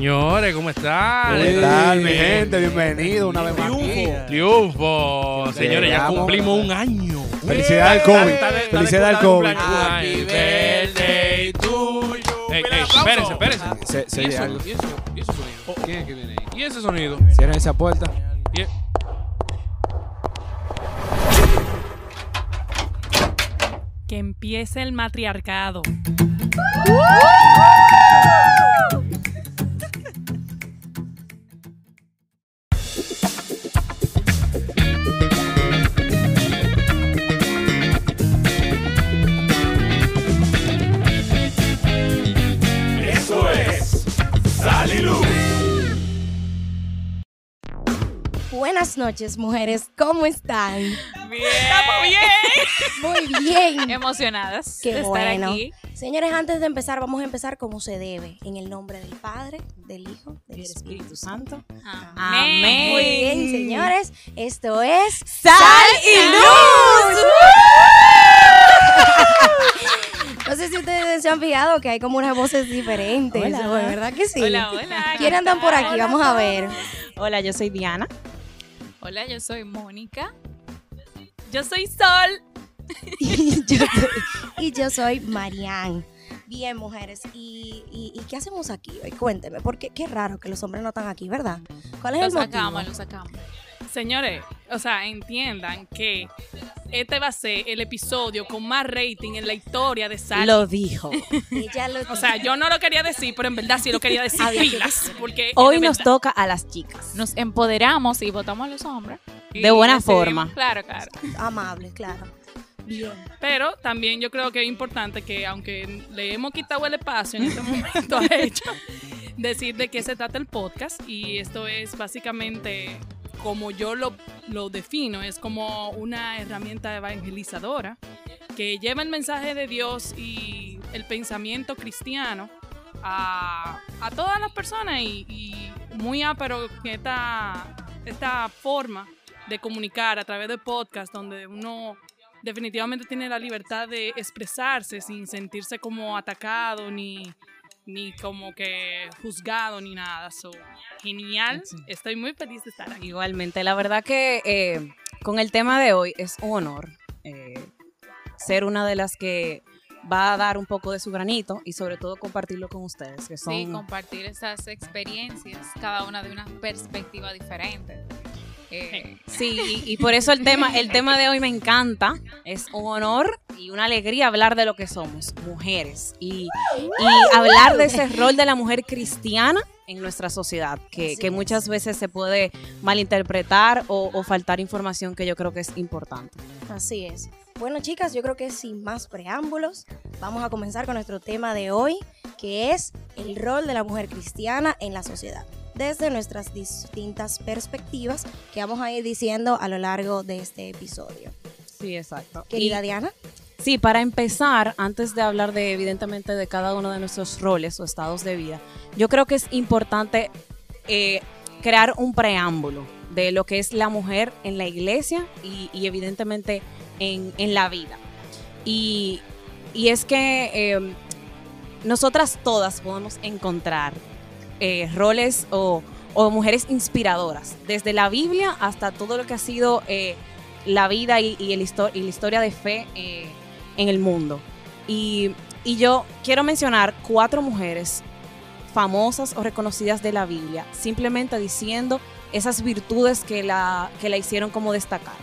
Señores, ¿cómo están? ¿Qué tal, mi gente? Bienvenido una vez más. aquí. Triunfo. Señores, ya cumplimos un año. Felicidades al COVID. Felicidades al COVID. Happy birthday to you. Ey, aplauso. espérense, espérense. Se, se ¿Y ese sonido? ¿Quién es que viene ahí? ¿Y ese sonido? Cierren esa puerta. ¿Y e- Que empiece el matriarcado. Buenas noches, mujeres. ¿Cómo están? ¡Estamos bien! Muy bien. emocionadas Qué de estar bueno. aquí. Señores, antes de empezar, vamos a empezar como se debe. En el nombre del Padre, del Hijo, del Espíritu Santo. Amén. Muy bien, señores. Esto es ¡Sal y luz! No sé si ustedes se han fijado que hay como unas voces diferentes. Hola. ¿De verdad que sí? Hola, hola. ¿Quiénes andan por aquí? Vamos a ver. Hola, yo soy Diana. Hola, yo soy Mónica. Yo soy Sol. y, yo soy, y yo soy Marianne. Bien, mujeres. ¿Y, y, y qué hacemos aquí hoy? Cuénteme, porque qué raro que los hombres no están aquí, ¿verdad? ¿Cuál es Lo el motivo? sacamos, lo sacamos. Señores, o sea, entiendan que este va a ser el episodio con más rating en la historia de Sal. Lo dijo. Ella lo O sea, yo no lo quería decir, pero en verdad sí lo quería decir pilas. Porque Hoy nos toca a las chicas. Nos empoderamos y votamos a los hombres. Y de buena forma. Claro, claro. amable, claro. Bien. Pero también yo creo que es importante que, aunque le hemos quitado el espacio en este momento a ella, decir de qué se trata el podcast. Y esto es básicamente, como yo lo, lo defino, es como una herramienta evangelizadora que lleva el mensaje de Dios y el pensamiento cristiano a, a todas las personas y, muy ápero que esta, esta forma de comunicar a través de podcast donde uno definitivamente tiene la libertad de expresarse sin sentirse como atacado ni, ni como que juzgado ni nada. So, genial. Estoy muy feliz de estar aquí. Igualmente, la verdad que eh, con el tema de hoy es un honor eh, ser una de las que va a dar un poco de su granito y sobre todo compartirlo con ustedes, que son Sí, compartir esas experiencias, cada una de una perspectiva diferente. Eh, Sí, y, y por eso el tema, el tema de hoy me encanta. Es un honor y una alegría hablar de lo que somos, mujeres. Y, y hablar de ese rol de la mujer cristiana en nuestra sociedad, que, muchas veces se puede malinterpretar o, o faltar información que yo creo que es importante. Así es. Bueno, chicas, yo creo que sin más preámbulos, vamos a comenzar con nuestro tema de hoy, que es el rol de la mujer cristiana en la sociedad, desde nuestras distintas perspectivas que vamos a ir diciendo a lo largo de este episodio. Sí, exacto. Querida Diana. Sí, para empezar, antes de hablar de evidentemente de cada uno de nuestros roles o estados de vida, yo creo que es importante eh, crear un preámbulo de lo que es la mujer en la iglesia y, y evidentemente en, en la vida. Y, y es que eh, nosotras todas podemos encontrar eh, roles o, mujeres inspiradoras, desde la Biblia hasta todo lo que ha sido eh, la vida y, el y la historia de fe eh, en el mundo. Y, yo quiero mencionar cuatro mujeres famosas o reconocidas de la Biblia, simplemente diciendo esas virtudes que la, que la hicieron como destacar.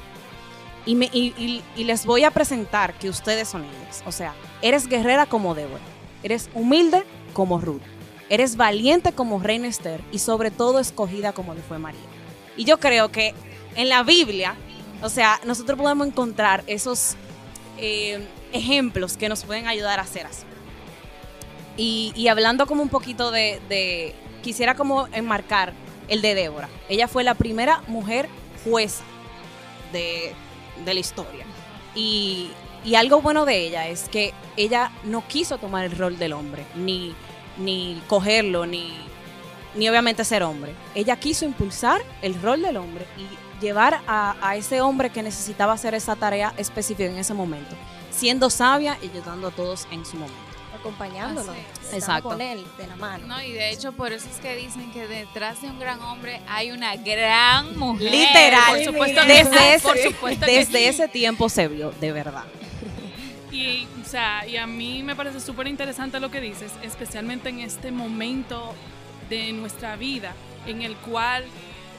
Y- y les voy a presentar que ustedes son ellas. O sea, eres guerrera como Débora, eres humilde como Ruth, eres valiente como Reina Esther y sobre todo escogida como lo fue María. Y yo creo que en la Biblia, o sea, nosotros podemos encontrar esos eh, ejemplos que nos pueden ayudar a hacer así. Y, hablando como un poquito de, de- quisiera como enmarcar el de Débora. Ella fue la primera mujer jueza de, de la historia. Y, y algo bueno de ella es que ella no quiso tomar el rol del hombre, ni, ni cogerlo, ni, ni obviamente ser hombre. Ella quiso impulsar el rol del hombre y llevar a, a ese hombre que necesitaba hacer esa tarea específica en ese momento, siendo sabia y ayudando a todos en su momento. Estamos Exacto. con él de la mano. No, y de hecho por eso es que dicen que detrás de un gran hombre hay una gran mujer. Literal. Por supuesto desde ese, por supuesto que desde sí. ese tiempo se vio, de verdad. Y, o sea, y a mí me parece súper interesante lo que dices, especialmente en este momento de nuestra vida en el cual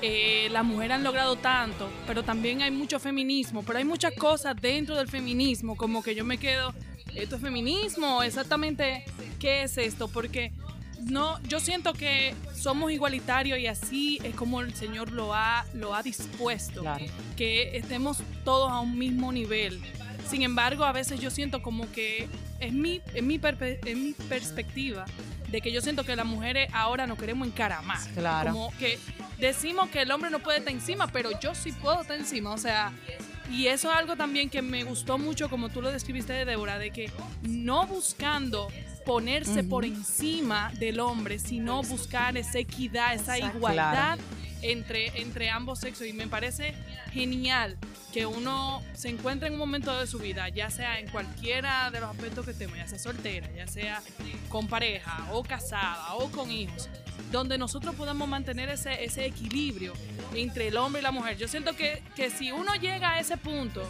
eh, las mujeres han logrado tanto, pero también hay mucho feminismo, pero hay muchas cosas dentro del feminismo, como que yo me quedo, ¿esto es feminismo? Exactamente, ¿qué es esto? Porque no, yo siento que somos igualitarios y así es como el Señor lo ha, lo ha dispuesto Claro. que estemos todos a un mismo nivel. Sin embargo, a veces yo siento como que es mi, es mi, perpe- es mi perspectiva de que yo siento que las mujeres ahora nos queremos encaramar. Claro. Como que decimos que el hombre no puede estar encima, pero yo sí puedo estar encima. O sea, y eso es algo también que me gustó mucho, como tú lo describiste, Débora, de que no buscando ponerse por encima del hombre, sino buscar esa equidad, esa Exacto. igualdad entre, entre ambos sexos. Y me parece genial que uno se encuentre en un momento de su vida, ya sea en cualquiera de los aspectos que estemos, ya sea soltera, ya sea con pareja o casada o con hijos, donde nosotros podamos mantener ese, ese equilibrio entre el hombre y la mujer. Yo siento que, que si uno llega a ese punto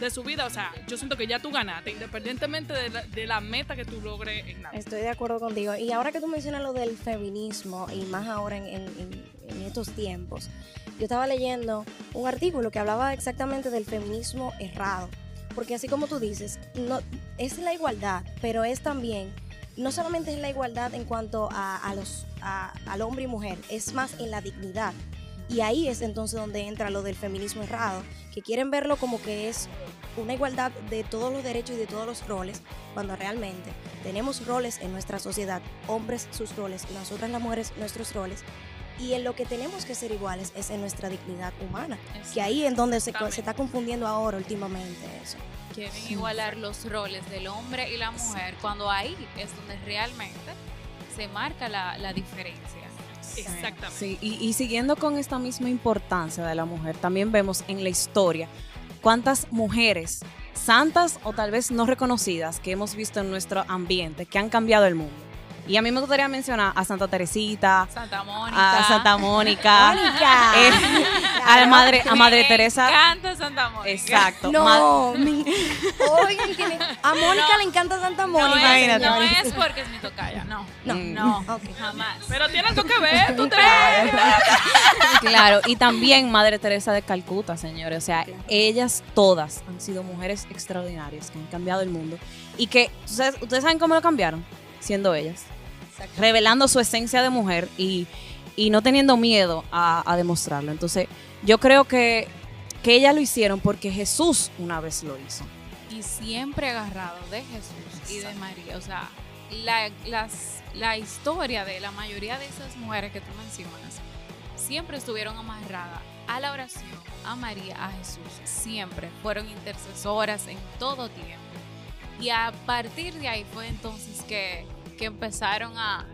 de su vida, o sea, yo siento que ya tú ganaste, independientemente de la, de la meta que tú logres en la vida. Estoy de acuerdo contigo. Y ahora que tú mencionas lo del feminismo, y más ahora en- en estos tiempos, yo estaba leyendo un artículo que hablaba exactamente del feminismo errado. Porque así como tú dices, no, es la igualdad, pero es también, no solamente es la igualdad en cuanto a, a los, a- al hombre y mujer, es más en la dignidad. Y ahí es entonces donde entra lo del feminismo errado, que quieren verlo como que es una igualdad de todos los derechos y de todos los roles, cuando realmente tenemos roles en nuestra sociedad, hombres sus roles y nosotras las mujeres nuestros roles, y en lo que tenemos que ser iguales es en nuestra dignidad humana, que ahí es donde se, se está confundiendo ahora últimamente eso. Quieren igualar los roles del hombre y la mujer cuando ahí es donde realmente se marca la, la diferencia. Exactamente. Sí, y, y siguiendo con esta misma importancia de la mujer, también vemos en la historia cuántas mujeres santas o tal vez no reconocidas que hemos visto en nuestro ambiente que han cambiado el mundo. Y a mí me gustaría mencionar a Santa Teresita, Santa Mónica. a Santa Mónica, Mónica. eh, a la madre, a Madre Me Teresa. encanta Santa Mónica. Exacto. Ma- No, mi- Oigan, que me- a Mónica le encanta Santa No Mónica. es, no señores. es porque es mi tocaya, no. No. No, Ok. jamás. Pero tiene algo que ver, tú te Claro, y también Madre Teresa de Calcuta, señores. O sea, ellas todas han sido mujeres extraordinarias que han cambiado el mundo y que, ¿ustedes, ustedes saben cómo lo cambiaron? Siendo ellas. Revelando su esencia de mujer y, y no teniendo miedo a, a demostrarlo. Entonces, yo creo que, que ellas lo hicieron porque Jesús una vez lo hizo. Y siempre agarrado de Jesús y de María. O sea, la, las, la historia de la mayoría de esas mujeres que tú mencionas siempre estuvieron amarradas a la oración, a María, a Jesús. Siempre fueron intercesoras en todo tiempo. Y a partir de ahí fue entonces que, que empezaron a,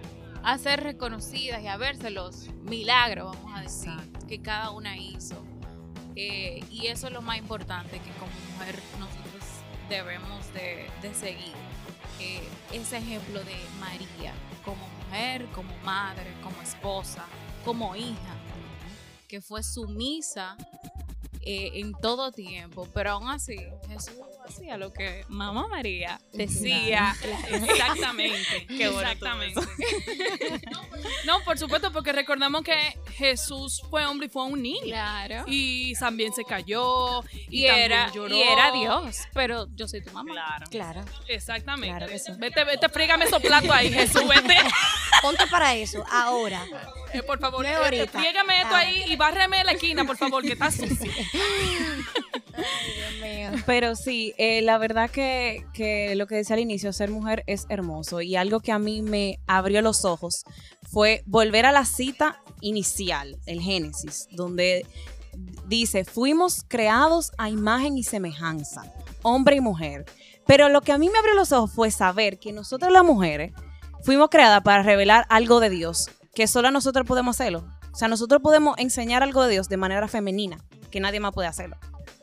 a ser reconocidas y a verse los milagros, vamos a decir, que cada una hizo. Eh, y eso es lo más importante que como mujer nosotros debemos de, de seguir. Eh, ese ejemplo de María como mujer, como madre, como esposa, como hija, que fue sumisa eh, en todo tiempo, pero aún así Jesús hacía lo que mamá María decía. Exactamente. Qué Exactamente. no, por supuesto, porque recordamos que Jesús fue hombre y fue un niño. Claro. Y también se cayó. Y, Y era, lloró. y era Dios, pero yo soy tu mamá. Claro. Claro. Exactamente. Claro que sí. Vete, vete, frígame esos platos ahí, Jesús, vete. Ponte para eso, ahora. Eh, por favor, eh, ahorita. esto Ah. ahí y bárreme la esquina, por favor, que está sucio. Dios mío. Pero sí, eh, la verdad que, que lo que decía al inicio, ser mujer es hermoso. Y algo que a mí me abrió los ojos fue volver a la cita inicial, el Génesis, donde dice, fuimos creados a imagen y semejanza, hombre y mujer. Pero lo que a mí me abrió los ojos fue saber que nosotras las mujeres fuimos creadas para revelar algo de Dios, que solo nosotros podemos hacerlo. O sea, nosotros podemos enseñar algo de Dios de manera femenina, que nadie más puede hacerlo.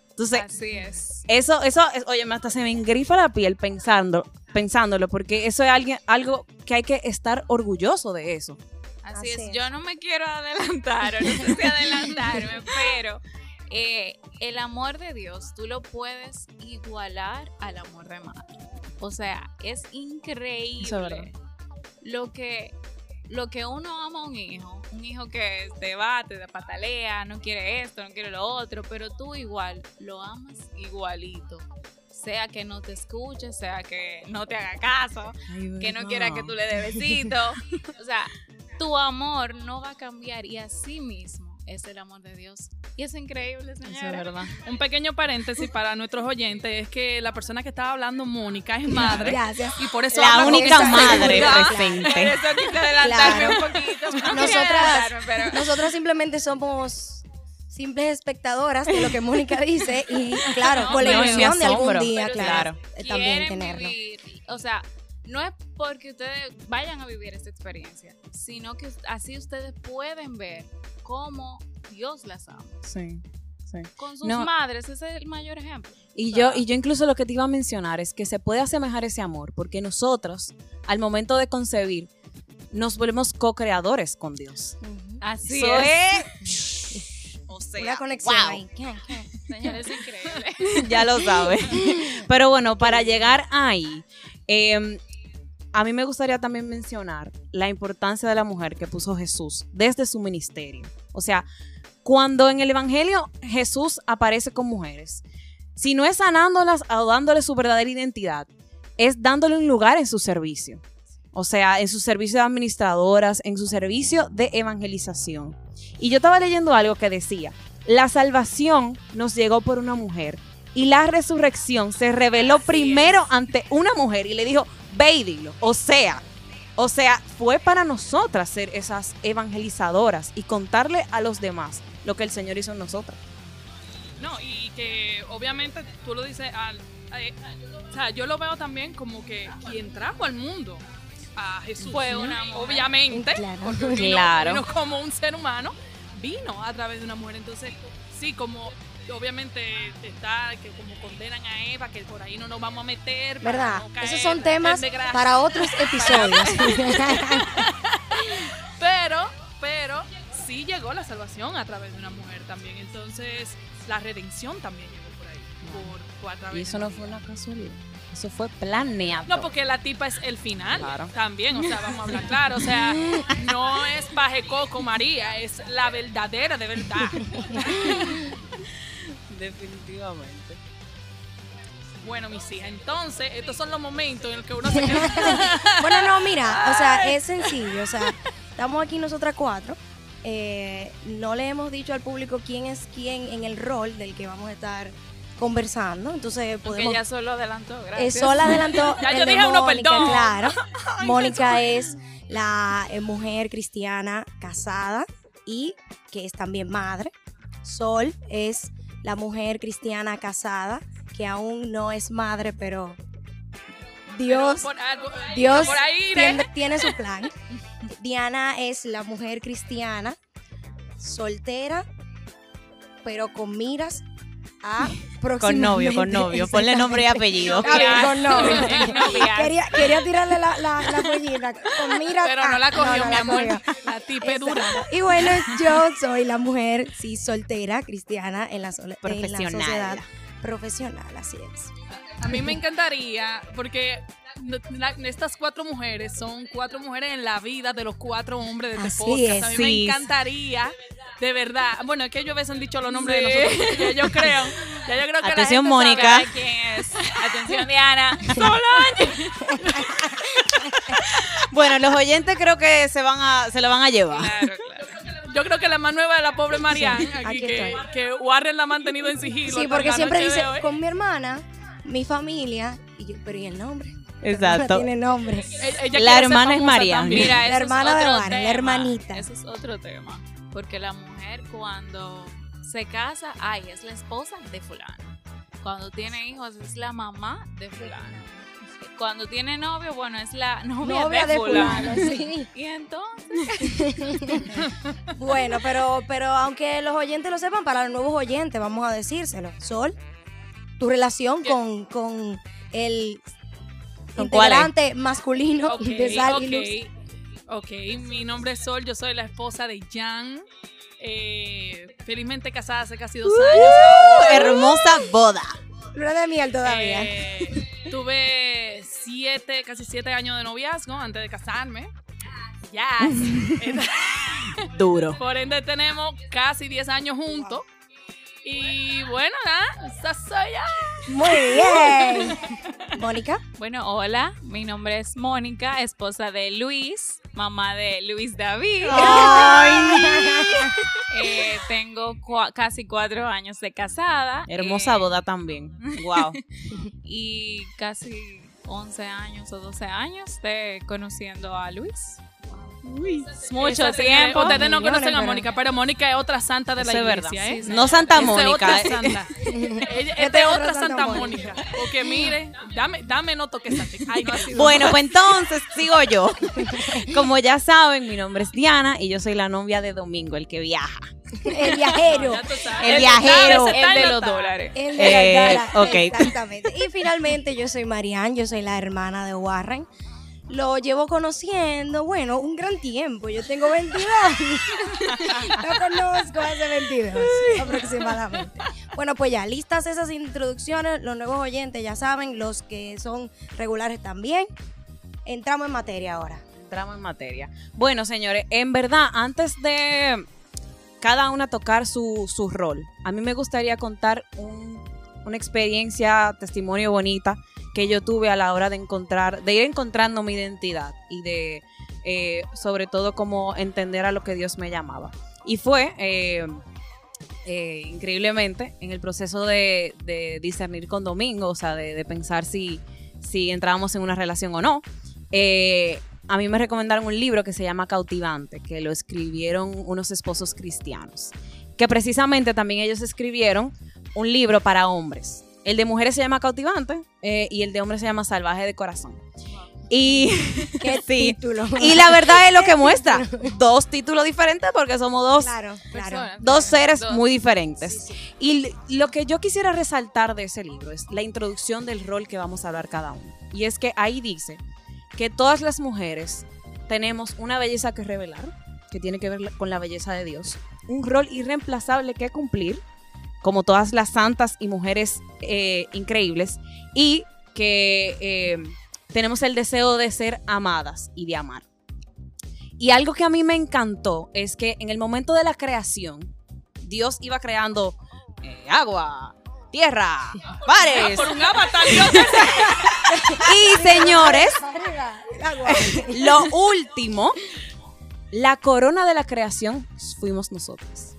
Entonces, Así es. eso, eso, es- oye, me hasta se me engrifa la piel pensando pensándolo, porque eso es alguien, algo que hay que estar orgulloso de eso. Así, Así es. es. Yo no me quiero adelantar, o no sé si adelantarme, pero eh, el amor de Dios tú lo puedes igualar al amor de madre. O sea, es increíble Eso es verdad. Lo que lo que uno ama a un hijo, un hijo que te bate, te patalea, no quiere esto, no quiere lo otro, pero tú igual lo amas igualito. Sea que no te escuche, sea que no te haga caso, que no quiera que tú le des besitos. O sea, tu amor no va a cambiar y así mismo es el amor de Dios. Y es increíble, Eso es señora. verdad. Un pequeño paréntesis para nuestros oyentes es que la persona que estaba hablando, Mónica, es madre. Gracias. Y por eso La única madre. Por presente. eso quise adelantarme Claro. un poquito. No Nosotras- pero- Nosotras simplemente somos simples espectadoras de lo que Mónica dice y claro, No, con la ilusión de algún día, Pero claro, también tenerlo. vivir, o sea, no es porque ustedes vayan a vivir esta experiencia, sino que así ustedes pueden ver cómo Dios las ama. Sí, sí. Con sus No. madres, ese es el mayor ejemplo. Y O sea, yo, y yo incluso lo que te iba a mencionar es que se puede asemejar ese amor, porque nosotros, al momento de concebir, nos volvemos co-creadores con Dios. Así Eso es. O sea, Una conexión wow. ahí. Señores, es increíble. ya lo sabe. Pero bueno, para llegar ahí, eh, a mí me gustaría también mencionar la importancia de la mujer que puso Jesús desde su ministerio. O sea, cuando en el Evangelio Jesús aparece con mujeres, si no es sanándolas o dándoles su verdadera identidad, es dándole un lugar en su servicio. O sea, en su servicio de administradoras, en su servicio de evangelización. Y yo estaba leyendo algo que decía, la salvación nos llegó por una mujer y la resurrección se reveló Así primero ante una mujer y le dijo, ve y dilo. O sea, o sea, fue para nosotras ser esas evangelizadoras y contarle a los demás lo que el Señor hizo en nosotras. No, y que obviamente tú lo dices al. eh, o sea, yo lo veo también como que quien trajo al mundo a Jesús Fue una mujer. Obviamente, Claro. porque vino, Claro. vino como un ser humano, vino a través de una mujer. Entonces, sí, como obviamente está que como condenan a Eva, que por ahí no nos vamos a meter. ¿Verdad? no caer Esos son temas para otros episodios. Pero, pero sí llegó la salvación a través de una mujer también. Entonces, la redención también llegó por ahí. Por, por a través Y eso no fue una casualidad. Eso fue planeado. No, porque la tipa es el final Claro. también, o sea, vamos a hablar claro, o sea, no es Baje Coco María, es la verdadera de verdad. Definitivamente. Bueno, mis hijas, entonces, estos son los momentos en los que uno se queda... bueno, no, mira, o sea, es sencillo. O sea, estamos aquí nosotras cuatro. eh, no le hemos dicho al público quién es quién en el rol del que vamos a estar conversando. Entonces Porque podemos. ya solo adelantó, Eh, gracias. adelantó. Ya yo de dije uno, Mónica, perdón. Claro. Ay, Mónica es la eh, mujer cristiana casada y que es también madre. Sol es la mujer cristiana casada que aún no es madre, pero Dios, Pero por algo- Dios por ahí iré. tiene, tiene su plan. Diana es la mujer cristiana, soltera, pero con miras a Con novio, con novio. Ponle nombre y apellido. Con novio. Quería, quería tirarle la, la, la pollita con miras Pero a- no la cogió, no, no mi la amor. cogió. La tipa es dura. Y bueno, yo soy la mujer, sí, soltera, cristiana en la, en la Profesional. sociedad profesional, así es. A mí me encantaría, porque la- estas cuatro mujeres son cuatro mujeres en la vida de los cuatro hombres de este Así podcast. A mí Sí. me encantaría, de verdad. Bueno, es que ellos veces han dicho los nombres de nosotros. Ya yo creo. Ya yo creo que la Atención, gente Mónica. sabe. ¿Sabe quién es? Atención, Diana. Bueno, los oyentes creo que se van a, se lo van a llevar. Claro, claro. Yo creo que la más nueva es la pobre Marianne, aquí, aquí que, estoy. que Warren la ha mantenido en sigilo. Sí, porque la siempre de dice, con mi hermana, mi familia, y yo, pero ¿y el nombre? Exacto. tiene nombre. Ella- ella La hermana es Marianne. Mira, La eso es hermana de Vane, la hermanita. Eso es otro tema. Porque la mujer cuando se casa, ay, es la esposa de fulano. Cuando tiene hijos, es la mamá de fulano. Cuando tiene novio, bueno, es la novia, Novia de, de fulano. fulano, sí. Y entonces, Bueno, pero, pero aunque los oyentes lo sepan, para los nuevos oyentes, vamos a decírselo. Sol, tu relación con, con el integrante masculino de Sal y Luz. Ok. Mi nombre es Sol, yo soy la esposa de Jan. Eh, felizmente casada hace casi dos años. Hermosa boda. Luna de miel todavía. Eh, tuve siete, casi siete años de noviazgo antes de casarme. Yes. Duro. Por ende tenemos casi 10 años juntos. Y bueno, nada, esa soy yo. Muy bien. Mónica. Bueno, hola, mi nombre es Mónica, esposa de Luis, mamá de Luis David. Eh, tengo cua- casi cuatro años de casada. Hermosa eh, boda también. Wow. Y casi 11 años o 12 años de conociendo a Luis. Mucho tiempo. Ustedes no conocen a pero- Mónica, pero Mónica es otra santa de la Eso es verdad. iglesia, ¿eh? No Santa Esa es Mónica. otra eh. santa. Ella, Yo esta es tengo otra Santa Mónica. Porque mire, dame, dame no toques Bueno, pues entonces sigo yo. Como ya saben, mi nombre es Diana y yo soy la novia de Domingo, el que viaja. El viajero. El viajero. El de los dólares. El de Eh, gala, ok. Exactamente. Y finalmente yo soy Marianne, yo soy la hermana de Warren. Lo llevo conociendo, bueno, un gran tiempo. Yo tengo 22. Lo conozco hace 22 aproximadamente. Bueno, pues ya, listas esas introducciones. Los nuevos oyentes ya saben, los que son regulares también. Entramos en materia ahora. Entramos en materia. Bueno, señores, en verdad, antes de cada una tocar su, su rol, a mí me gustaría contar un- una experiencia, testimonio bonita que yo tuve a la hora de encontrar, de ir encontrando mi identidad y de, eh, sobre todo, como entender a lo que Dios me llamaba. Y fue, eh, eh, increíblemente, en el proceso de, de discernir con Domingo, o sea, de, de pensar si, si entrábamos en una relación o no. A mí me recomendaron un libro que se llama Cautivante, que lo escribieron unos esposos cristianos, que precisamente también ellos escribieron un libro para hombres. El de mujeres se llama Cautivante eh, y el de hombres se llama Salvaje de Corazón. Y, ¿Qué sí. título? y la verdad es lo que muestra. Dos títulos diferentes porque somos dos, Claro, claro. Personas. dos seres Dos. muy diferentes. Y lo que yo quisiera resaltar de ese libro es la introducción del rol que vamos a hablar cada uno. Y es que ahí dice que todas las mujeres tenemos una belleza que revelar, que tiene que ver con la belleza de Dios, un rol irreemplazable que cumplir, como todas las santas y mujeres eh, increíbles, y que eh, tenemos el deseo de ser amadas y de amar. Y algo que a mí me encantó es que en el momento de la creación, Dios iba creando eh, agua, tierra, pares. Por un avatar, Dios. Y señores, lo último, la corona de la creación fuimos nosotros.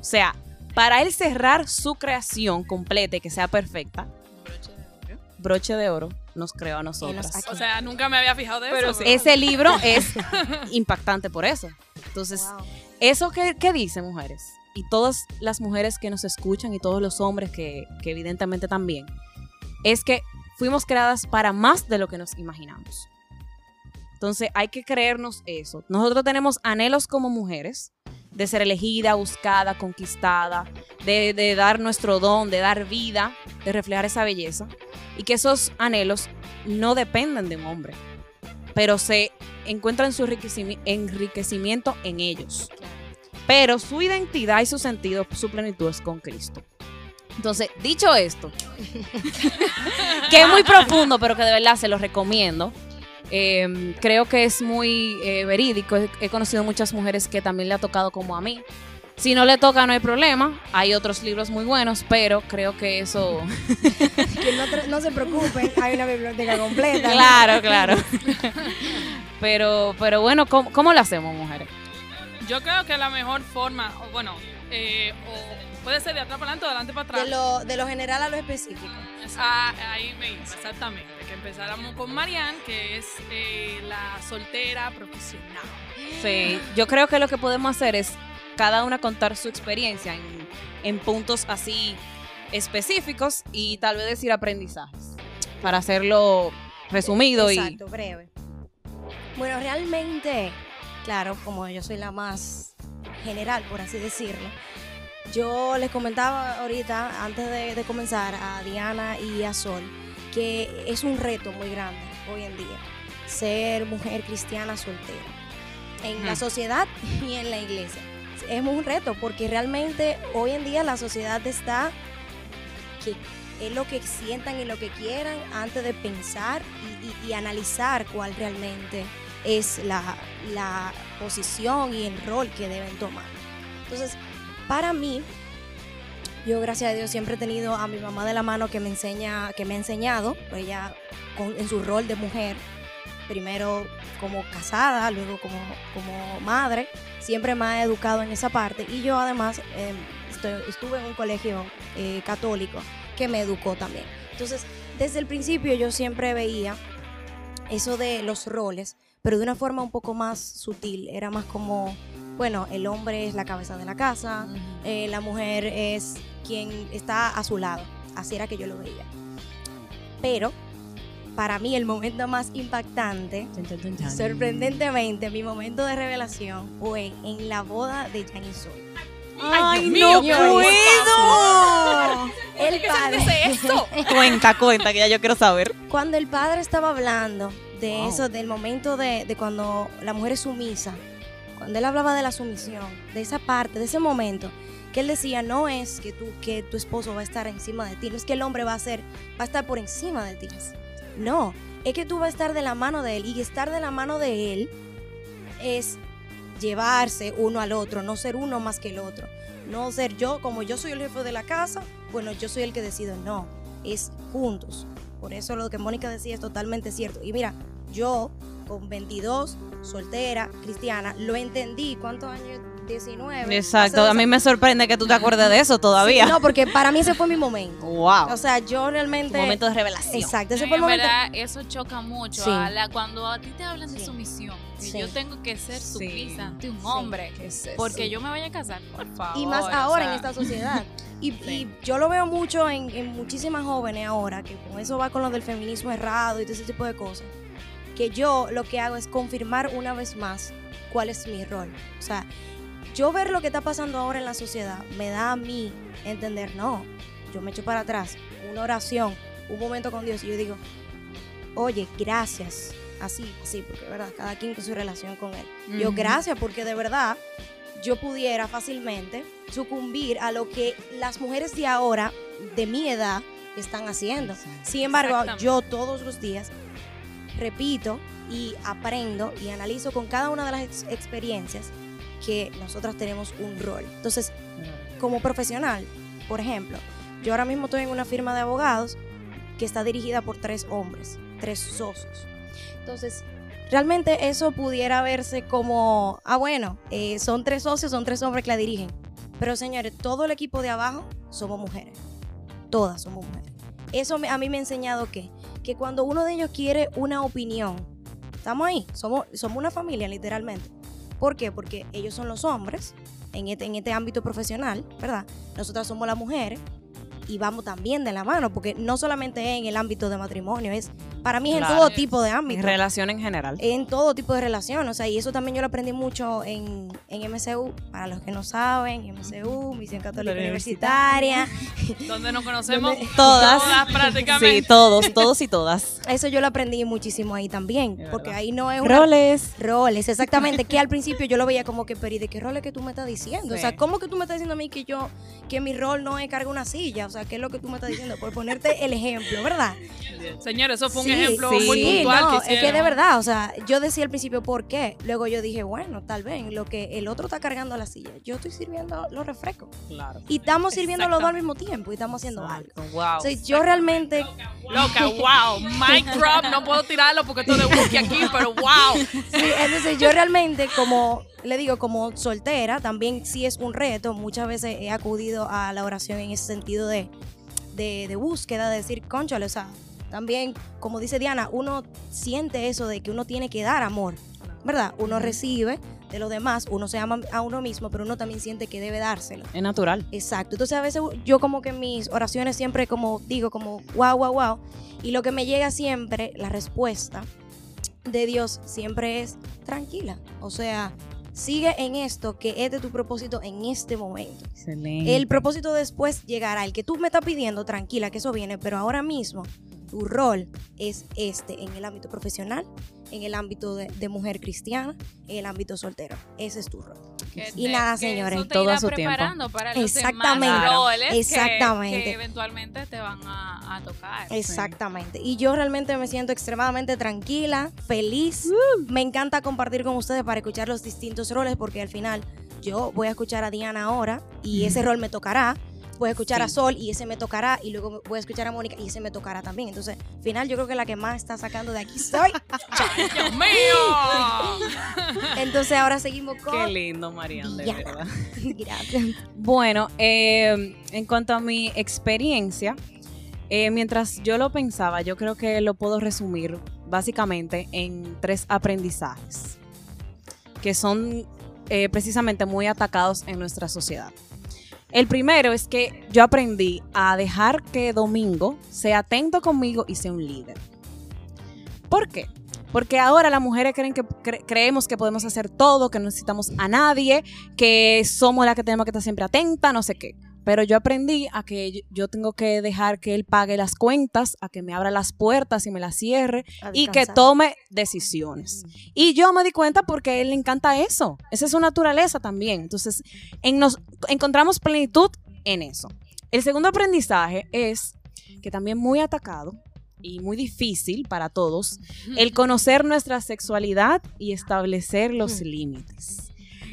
O sea, para él cerrar su creación completa y que sea perfecta, broche de oro nos creó a nosotras. aquí. O sea, nunca me había fijado de Pero eso. sí. Ese libro es impactante por eso. Entonces, Wow. ¿Eso qué, qué dice, mujeres? Y todas las mujeres que nos escuchan y todos los hombres que, que evidentemente también, es que fuimos creadas para más de lo que nos imaginamos. Entonces hay que creernos eso. Nosotros tenemos anhelos como mujeres de ser elegida, buscada, conquistada, de, de dar nuestro don, de dar vida, de reflejar esa belleza. Y que esos anhelos no dependen de un hombre, pero se encuentran su enriquecimi- enriquecimiento en ellos. Pero su identidad y su sentido, su plenitud es con Cristo. Entonces, dicho esto, que es muy profundo, pero que de verdad se lo recomiendo. Eh, creo que es muy eh, verídico. He, he conocido muchas mujeres que también le ha tocado como a mí. Si no le toca, no hay problema. Hay otros libros muy buenos, pero creo que eso. Que no, se preocupen, hay una biblioteca completa. claro, claro. pero, pero bueno, ¿cómo, cómo lo hacemos, mujeres? Yo creo que la mejor forma, bueno, eh, o puede ser de atrás para adelante o de adelante para atrás. De lo, de lo general a lo específico. Ah, ahí me hice, exactamente. Que empezáramos con Marianne, que es eh, la soltera profesional. Sí, yo creo que lo que podemos hacer es cada una contar su experiencia en, en puntos así específicos y tal vez decir aprendizajes para hacerlo resumido y Exacto, breve. Bueno, realmente, claro, como yo soy la más general, por así decirlo, yo les comentaba ahorita, antes de, de comenzar, a Diana y a Sol, que es un reto muy grande hoy en día ser mujer cristiana soltera en la Hmm. sociedad y en la iglesia. Es un reto porque realmente hoy en día la sociedad está que es lo que sientan y lo que quieran antes de pensar y, y- y analizar cuál realmente es la, la posición y el rol que deben tomar. Entonces, para mí, yo gracias a Dios siempre he tenido a mi mamá de la mano que me enseña, que me ha enseñado, ella en su rol de mujer, primero como casada, luego como, como madre, siempre me ha educado en esa parte y yo además eh, estoy- estuve en un colegio eh, católico que me educó también. Entonces, desde el principio yo siempre veía eso de los roles, pero de una forma un poco más sutil, era más como, bueno, el hombre es la cabeza de la casa, eh, la mujer es quien está a su lado, así era que yo lo veía. Pero para mí el momento más impactante Sorprendentemente, mi momento de revelación fue en la boda de Jan y Sol. ¡Ay, Dios no mío, puedo! El padre, esto? cuenta, cuenta, que ya yo quiero saber. cuando el padre estaba hablando de Wow. eso, del momento de, de cuando la mujer es sumisa, cuando él hablaba de la sumisión, de esa parte, de ese momento, que él decía, no es que, tú, que tu esposo va a estar encima de ti, no es que el hombre va a, ser, va a estar por encima de ti. No, es que tú vas a estar de la mano de él y estar de la mano de él es llevarse uno al otro, no ser uno más que el otro. No ser yo, como yo soy el jefe de la casa, bueno, yo soy el que decido. No, es juntos. Por eso lo que Mónica decía es totalmente cierto. Y mira, yo con 22, soltera, cristiana, lo entendí. ¿Cuántos años? 19. Exacto, a mí me sorprende que tú te acuerdes de eso todavía. Sí, no, porque para mí ese fue mi momento. wow. O sea, yo realmente... momento de revelación. Exacto, ese No, fue el en momento... verdad, eso choca mucho. Sí. a la- cuando a ti te hablan de sumisión, que Sí. yo tengo que ser Sí. sumisa ante un Sí. hombre, porque yo me vaya a casar, por favor. y más o ahora en esta sociedad. Y, y yo lo veo mucho en, en muchísimas jóvenes ahora, que con eso va con lo del feminismo errado y todo ese tipo de cosas. Que yo lo que hago es confirmar una vez más cuál es mi rol. O sea, yo ver lo que está pasando ahora en la sociedad me da a mí entender, no, yo me echo para atrás, una oración, un momento con Dios y yo digo, oye, gracias. Así, así, porque verdad, cada quien con su relación con él. Yo, gracias, porque de verdad yo pudiera fácilmente sucumbir a lo que las mujeres de ahora, de mi edad, están haciendo. Sin embargo, yo todos los días repito y aprendo y analizo con cada una de las ex- experiencias que nosotras tenemos un rol. Entonces, como profesional, por ejemplo, yo ahora mismo estoy en una firma de abogados que está dirigida por tres hombres, tres socios. Entonces, realmente eso pudiera verse como, ah, bueno, eh, son tres socios, son tres hombres que la dirigen. Pero señores, todo el equipo de abajo somos mujeres. Todas somos mujeres. Eso a mí me ha enseñado que, que cuando uno de ellos quiere una opinión, estamos ahí, somos una familia literalmente. ¿Por qué? Porque ellos son los hombres en este, este ámbito profesional, ¿verdad? Nosotras somos las mujeres y vamos también de la mano, porque no solamente es en el ámbito de matrimonio, es para mí es Claro. en todo tipo de En ámbito. relación en general. En todo tipo de relación, o sea, y eso también yo lo aprendí mucho en, en MCU. Para los que no saben, MCU, Misión Católica Universitaria. Donde nos conocemos Todas. todas prácticamente. Sí, todos, todos y todas. Eso yo lo aprendí muchísimo ahí también, Es porque verdad. ahí no es una Roles. roles, exactamente, que al principio yo lo veía como que, pero ¿y de qué roles que tú me estás diciendo? O sea, ¿cómo que tú me estás diciendo a mí que yo, que mi rol no es cargar una silla? O sea, ¿qué es lo que tú me estás diciendo? Por ponerte el ejemplo, ¿verdad? Señores, eso fue un Sí, ejemplo sí. muy puntual no, que es que de verdad, o sea, yo decía al principio, ¿por qué? Luego yo dije, bueno, tal vez lo que el otro está cargando la silla, yo estoy sirviendo los refrescos. Claro. Y estamos sirviendo los dos al mismo tiempo y estamos haciendo algo. Wow. O sea, yo realmente, Loca, wow. Mic drop, no puedo tirarlo porque estoy de whisky aquí, pero wow. sí, entonces yo realmente como, le digo, como soltera, también sí es un reto. Muchas veces he acudido a la oración en ese sentido de, de, de búsqueda, de decir, conchale, o sea, también, como dice Diana, uno siente eso de que uno tiene que dar amor, ¿verdad? Uno recibe de los demás, uno se ama a uno mismo, pero uno también siente que debe dárselo. Es natural. Exacto. Entonces a veces yo como que en mis oraciones siempre como digo como wow, wow, wow. Y lo que me llega siempre, la respuesta de Dios siempre es tranquila. O sea, sigue en esto que es de tu propósito en este momento. Excelente. El propósito después llegará. El que tú me estás pidiendo, tranquila, que eso viene, pero ahora mismo tu rol es este en el ámbito profesional, en el ámbito de, de mujer cristiana, en el ámbito soltero. Ese es tu rol. Que Y te- nada, señores, eso te todo irá a su tiempo. para los Exactamente. demás roles Exactamente. Que, eventualmente te van a, a tocar. Exactamente. Y yo realmente me siento extremadamente tranquila, feliz. Me encanta compartir con ustedes para escuchar los distintos roles porque al final yo voy a escuchar a Diana ahora y ese rol me tocará. Voy a escuchar a. Sol y ese me tocará. Y luego voy a escuchar a Mónica y ese me tocará también. Entonces, al final yo creo que la que más está sacando de aquí soy. ¡Dios mío! Entonces ahora seguimos con... Qué lindo, Marian, de verdad. Gracias. Bueno, eh, en cuanto a mi experiencia, eh, mientras yo lo pensaba, yo creo que lo puedo resumir básicamente en tres aprendizajes que son eh, precisamente muy atacados en nuestra sociedad. El primero es que yo aprendí a dejar que Domingo sea atento conmigo y sea un líder. ¿Por qué? Porque ahora las mujeres creen que cre- creemos que podemos hacer todo, que no necesitamos a nadie, que somos las que tenemos que estar siempre atentas, no sé qué. Pero yo aprendí a que yo- tengo que dejar que él pague las cuentas, a que me abra las puertas y me las cierre y que tome decisiones. Y yo me di cuenta porque a él le encanta eso. Esa es su naturaleza también. Entonces, en nos, encontramos plenitud en eso. El segundo aprendizaje es que también muy atacado y muy difícil para todos, el conocer nuestra sexualidad y establecer los límites.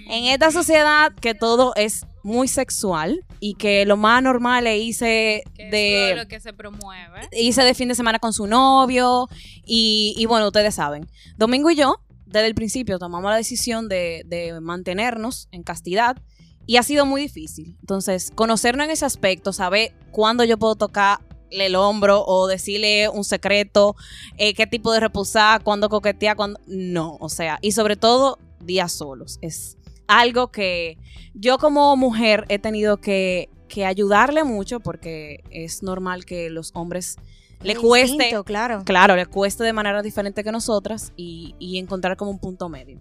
En esta sociedad que todo es muy sexual y que lo más normal es irse Que de es lo que se promueve. irse de fin de semana con su novio y, y bueno, ustedes saben. Domingo y yo, desde el principio, tomamos la decisión de, de mantenernos en castidad y ha sido muy difícil. Entonces, conocernos en ese aspecto, saber cuándo yo puedo tocarle el hombro o decirle un secreto, eh, qué tipo de reposar, cuándo coquetear, cuándo... No, o sea, y sobre todo días solos. Es algo que yo como mujer he tenido que, que ayudarle mucho porque es normal que los hombres le cueste, instinto, claro. claro, le cueste de manera diferente que nosotras y, y encontrar como un punto medio.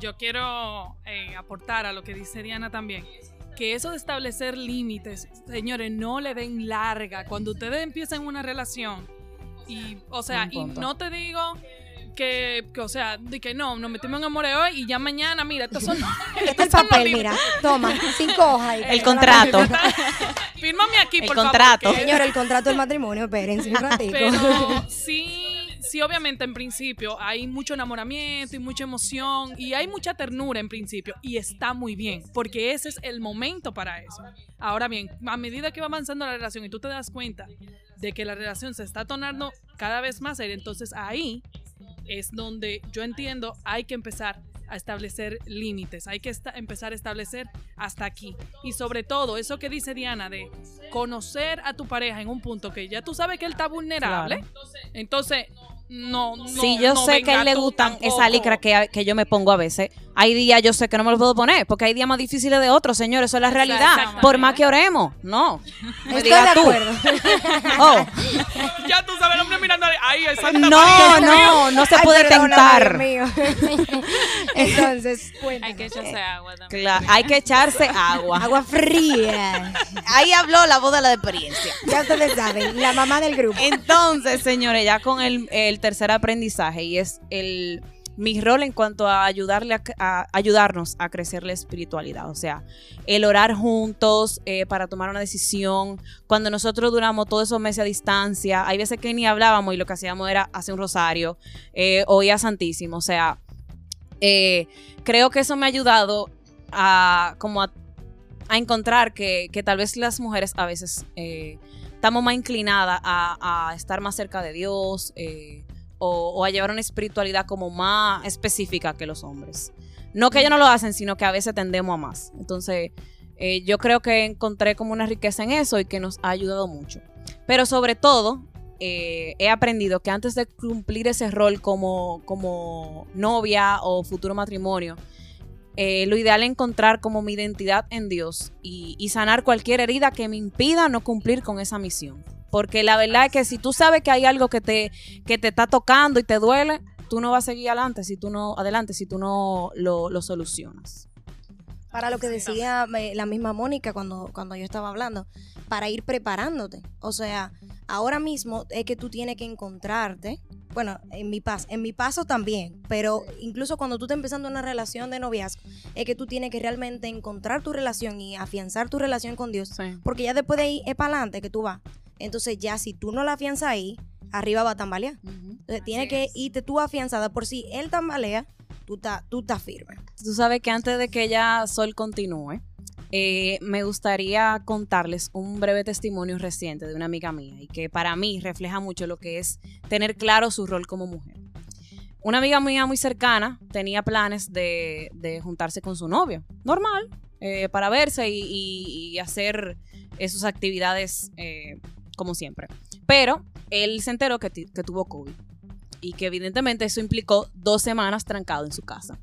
Yo quiero eh, aportar a lo que dice Diana también. Que eso de establecer límites, señores, no le den larga. Cuando ustedes empiezan una relación, y, o sea, y no te digo que, que, o sea, de que no, nos metimos en amor hoy y ya mañana, mira, estos son. Este es el papel, mira. Toma, cinco hojas. ahí. El contrato. Fírmame aquí, El por contrato. favor. Señor, el contrato del matrimonio, espérense un ratico. Pero sí, sí, obviamente en principio hay mucho enamoramiento y mucha emoción y hay mucha ternura en principio y está muy bien porque ese es el momento para eso. Ahora bien, a medida que va avanzando la relación y tú te das cuenta de que la relación se está tornando cada vez más seria, entonces ahí es donde yo entiendo hay que empezar a establecer límites, hay que empezar a establecer hasta aquí. Y sobre todo, eso que dice Diana de conocer a tu pareja en un punto que ya tú sabes que él está vulnerable, entonces no, no Sí, yo no sé que a él le gustan tampoco. esa licra que, que yo me pongo a veces. Hay días yo sé que no me lo puedo poner, porque hay días más difíciles de otros, señores. Eso es la realidad. Por más que oremos. No. Me Estoy de tú. acuerdo. Oh, Ya tú sabes el hombre mirando ahí, no, no, no se Ay, puede tentar. Dios mío. Entonces, Hay cuéntanos. que echarse agua también. Claro, hay que echarse agua. Agua fría. Ahí habló la voz de la experiencia. Ya ustedes saben, la mamá del grupo. Entonces, señores, ya con el, el tercer aprendizaje y es el mi rol en cuanto a ayudarle a, ayudarnos a crecer la espiritualidad, o sea, el orar juntos eh, para tomar una decisión. Cuando nosotros duramos todos esos meses a distancia, hay veces que ni hablábamos y lo que hacíamos era hacer un rosario eh, o Santísimo, o sea, eh, creo que eso me ha ayudado a como a, encontrar que, que tal vez las mujeres a veces eh, estamos más inclinadas a, estar más cerca de Dios o, a llevar una espiritualidad como más específica que los hombres. No que ellos no lo hacen, sino que a veces tendemos a más. Entonces, eh, yo creo que encontré como una riqueza en eso y que nos ha ayudado mucho. Pero sobre todo, eh, he aprendido que antes de cumplir ese rol como, como novia o futuro matrimonio, eh, lo ideal es encontrar como mi identidad en Dios y sanar cualquier herida que me impida no cumplir con esa misión. Porque la verdad es que si tú sabes que hay algo que te, que te está tocando y te duele, tú no vas a seguir adelante si tú no, adelante, si tú no lo, lo solucionas. Para lo que decía eh, la misma Mónica cuando, cuando yo estaba hablando, para ir preparándote. O sea, ahora mismo es que tú tienes que encontrarte. Bueno, en mi, pas en mi paso también, pero incluso cuando tú estás empezando una relación de noviazgo, es que tú tienes que realmente encontrar tu relación y afianzar tu relación con Dios, Sí. porque ya después de ahí es para adelante que tú vas. Entonces ya si tú no la afianzas ahí, arriba va a tambalear. Entonces tienes Así que es. irte tú afianzada por si él tambalea, tú estás tú firme. Tú sabes que antes de que ya Sol continúe, eh, me gustaría contarles un breve testimonio reciente de una amiga mía y que para mí refleja mucho lo que es tener claro su rol como mujer. Una amiga mía muy cercana tenía planes de, de juntarse con su novio, normal, eh, para verse y, y- y hacer sus actividades eh, como siempre. Pero él se enteró que, tuvo COVID y que evidentemente eso implicó dos semanas trancado en su casa.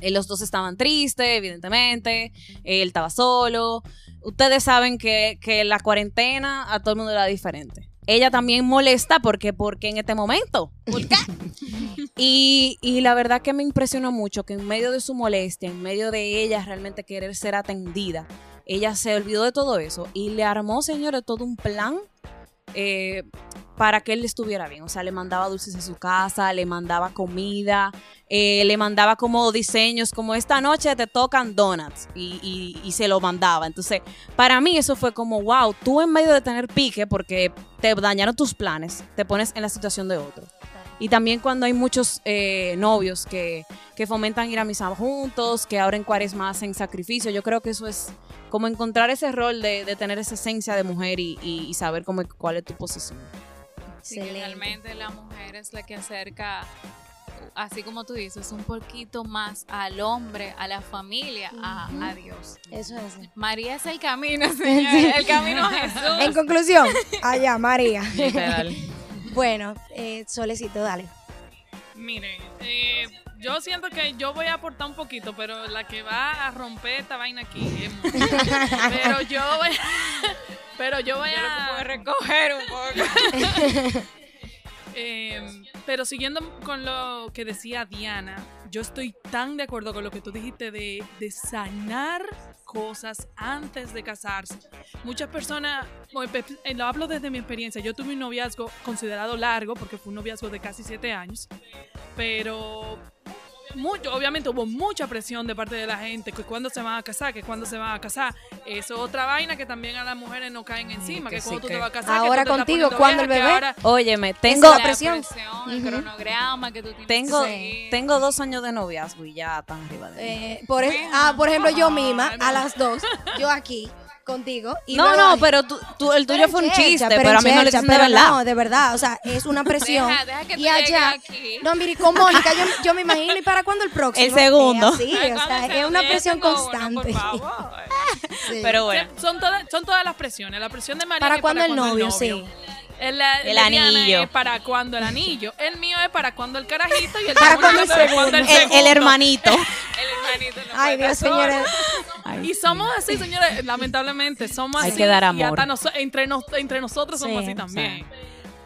Eh, los dos estaban tristes, evidentemente. Él estaba solo. Ustedes saben que, que la cuarentena a todo el mundo era diferente. Ella también molesta porque, porque en este momento. ¿Por qué? y, y la verdad que me impresionó mucho que en medio de su molestia, en medio de ella realmente querer ser atendida, ella se olvidó de todo eso y le armó, señores, todo un plan eh, para que él estuviera bien. O sea, le mandaba dulces a su casa, le mandaba comida, eh, le mandaba como diseños, como esta noche te tocan donuts y, y- y se lo mandaba. Entonces, para mí eso fue como, wow, tú en medio de tener pique porque te dañaron tus planes, te pones en la situación de otro. Y también cuando hay muchos eh, novios que, que fomentan ir a misa juntos, que ahora en cuaresma hacen sacrificio, yo creo que eso es como encontrar ese rol de, de tener esa esencia de mujer y, y- y saber cómo, cuál es tu posición. Sí, realmente la mujer es la que acerca, así como tú dices, un poquito más al hombre, a la familia, a, a Dios. Eso es así. María es el camino, señor, el camino a En Jesús. conclusión, allá, María. Literal. Bueno, eh, Solecito, dale. Miren, eh, yo siento que yo voy a aportar un poquito, pero la que va a romper esta vaina aquí es mujer. Pero yo voy pero yo voy a recoger un poco. Eh, pero siguiendo con lo que decía Diana, yo estoy tan de acuerdo con lo que tú dijiste de, de sanar cosas antes de casarse. Muchas personas, eh, lo hablo desde mi experiencia, yo tuve un noviazgo considerado largo, porque fue un noviazgo de casi siete años, pero mucho, obviamente hubo mucha presión de parte de la gente, que cuándo se van a casar, que cuándo se van a casar. Eso es otra vaina que también a las mujeres no caen encima, que que, cuando sí tú que- te vas a casar. que Ahora tú contigo, ¿cuándo el bebé? ahora- Óyeme, tengo, la presión. presión, el cronograma que tú tienes tengo, que tengo dos años de noviazgo y ya están arriba de mí. Eh, por, ah, por ejemplo, yo misma, a las dos, yo aquí contigo. Y no, luego- no, pero tú, tú- el tuyo Pero fue un chiste, pero pero, a mí no le dicen de verdad. No, de verdad, o sea, es una presión. Deja, deja que y allá, aquí. no, mire, con Mónica, yo, yo me imagino, ¿y para cuándo el próximo? El segundo. Sí, o ¿cuándo sea, se es una presión uno, constante. por favor? Sí. Pero bueno, Sí, son, todas, son todas las presiones. La presión de María ¿Para cuándo el cuando novio? Sí. El, El anillo. es para cuando el anillo. El mío es para cuando el carajito y el Para cuando el es para cuando segundo. el, el hermanito. El hermanito no Ay, Dios, solo. Señores. Y somos así, señores, lamentablemente, somos Hay así. que dar Y amor. hasta nos- entre, nos- entre nosotros somos Sí, así también.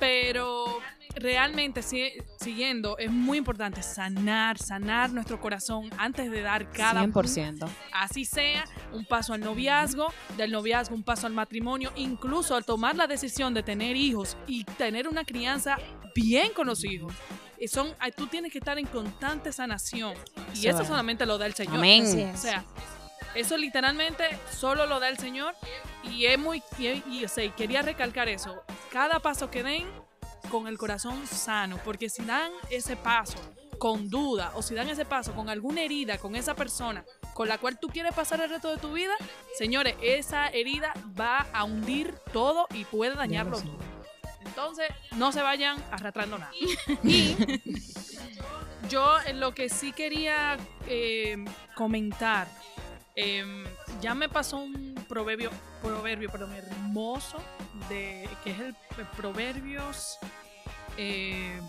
Pero realmente, si- siguiendo, es muy importante sanar, sanar nuestro corazón antes de dar cada 100%. así sea, un paso al noviazgo, del noviazgo un paso al matrimonio, incluso al tomar la decisión de tener hijos y tener una crianza bien con los hijos. Y son, ay, tú tienes que estar en constante sanación. Y Eso eso es. solamente lo da el Señor. Amén. O sea, eso literalmente solo lo da el Señor. Y es muy, y, y, o sea, y quería recalcar eso. Cada paso que den con el corazón sano, porque si dan ese paso con duda o si dan ese paso con alguna herida con esa persona con la cual tú quieres pasar el resto de tu vida, señores, esa herida va a hundir todo y puede dañarlo todo. Entonces, no se vayan arrastrando nada. Y yo lo que sí quería eh, comentar, eh, ya me pasó un proverbio, proverbio, perdón, hermoso, de, que es el, Proverbios eh,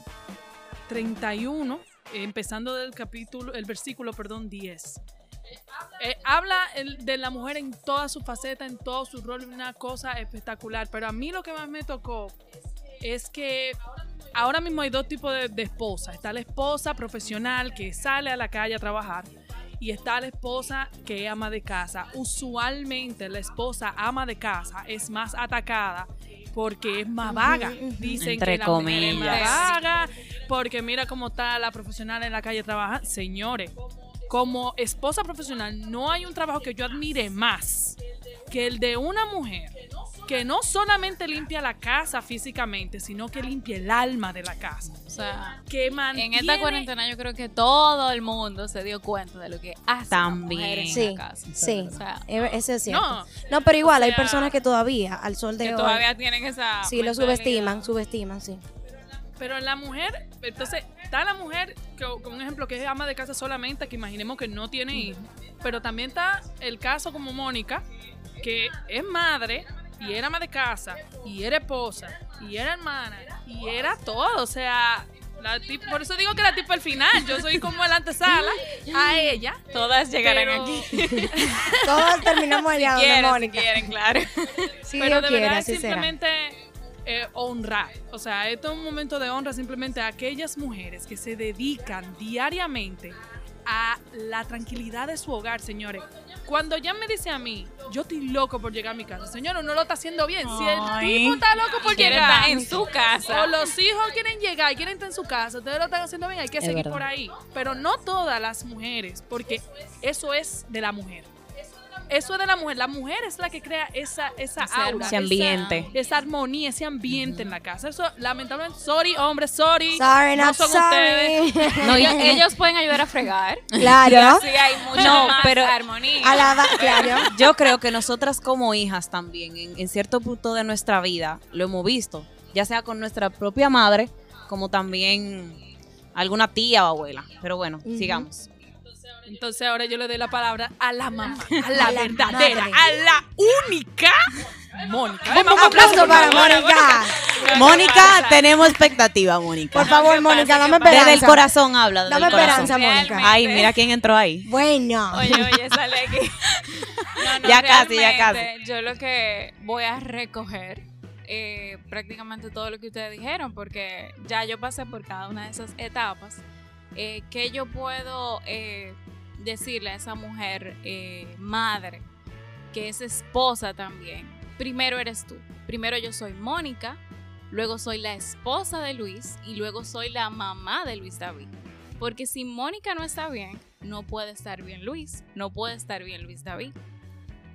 31, eh, empezando del capítulo, el versículo, perdón, 10. Eh, habla de la mujer en toda su faceta, en todo su rol, una cosa espectacular. Pero a mí lo que más me tocó es que ahora mismo hay dos tipos de, de esposa. Está la esposa profesional que sale a la calle a trabajar y está la esposa que es ama de casa. Usualmente la esposa ama de casa es más atacada porque es más vaga. Dicen Entre que la mujer es más comillas. vaga, porque mira cómo está la profesional en la calle trabajando. Señores, como esposa profesional, no hay un trabajo que yo admire más que el de una mujer que no solamente limpia la casa físicamente, sino que limpia el alma de la casa. O sea, Que en mantiene... esta cuarentena yo creo que todo el mundo se dio cuenta de lo que hace También. una mujer en Sí, la casa. sí. O sea, Eso es cierto. No, No, pero igual o hay personas que todavía, al sol de que hoy, todavía tienen esa sí lo subestiman, subestiman, sí. Pero la mujer, entonces, está la mujer, que, como un ejemplo, que es ama de casa solamente, que imaginemos que no tiene hijos. Pero también está el caso como Mónica, que es madre, y era ama de casa, y era esposa, y era hermana, y era todo. O sea, la tip- por eso digo que la tipo al final. Yo soy como la antesala a ella. Todas llegarán pero- aquí. Todos terminamos allá donde quieren, si Mónica. quieren, claro. Si pero de quiere, verdad es simplemente eh, honrar. O sea, esto es un momento de honra simplemente a aquellas mujeres que se dedican diariamente a la tranquilidad de su hogar, señores. Cuando ya me dice a mí, yo estoy loco por llegar a mi casa, señor, no lo está haciendo bien. Si el Ay. tipo está loco por llegar estar en su casa. o los hijos quieren llegar y quieren estar en su casa, ustedes lo están haciendo bien, hay que Es seguir verdad. por ahí. Pero no todas las mujeres, porque eso es de la mujer. Eso es de la mujer. La mujer es la que crea esa, esa Ese aura, Ese esa- ambiente. esa armonía, ese ambiente en la casa. Eso, lamentablemente, sorry, hombre, sorry. Sorry, no not son sorry. ustedes. No, y- Ellos, ellos pueden ayudar a fregar. Claro. Y así hay mucha No, más pero- armonía. A la va- claro. Yo creo que nosotras como hijas también, en, en cierto punto de nuestra vida, lo hemos visto, ya sea con nuestra propia madre, como también alguna tía o abuela. Pero bueno, sigamos. Entonces ahora yo le doy la palabra a la mamá, a la A la verdadera, madre. a la única Mónica. Un aplauso para Mónica. Mónica, tenemos expectativa, Mónica. Por favor, ¿qué Mónica, dame esperanza. Desde el corazón habla. Dame esperanza, Mónica. Ay, mira quién entró ahí. Bueno. Oye, oye, sale aquí. No, no, Ya casi, ya realmente, Yo lo que voy a recoger eh, prácticamente todo lo que ustedes dijeron, porque ya yo pasé por cada una de esas etapas. Eh, ¿Qué yo puedo eh, decirle a esa mujer eh, madre, que es esposa también? Primero eres tú. Primero yo soy Mónica, luego soy la esposa de Luis y luego soy la mamá de Luis David. Porque si Mónica no está bien, no puede estar bien Luis, no puede estar bien Luis David.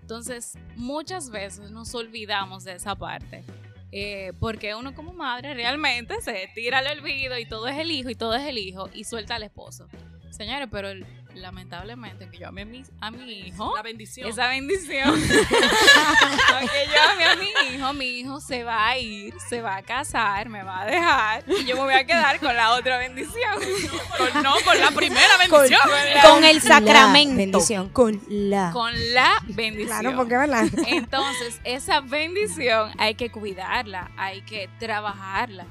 Entonces, muchas veces nos olvidamos de esa parte. eh, porque uno como madre realmente se tira al olvido y todo es el hijo y todo es el hijo y suelta al esposo. Señores, pero el- lamentablemente que yo ame a mi, a mi hijo, La bendición. esa bendición. Aunque yo ame a mi hijo, mi hijo se va a ir, se va a casar, me va a dejar y yo me voy a quedar con la otra bendición. Con- no, con la primera bendición. Con el La sacramento. bendición. Con la. Con la bendición. Claro, porque verdad. Entonces, esa bendición hay que cuidarla, hay que trabajarla,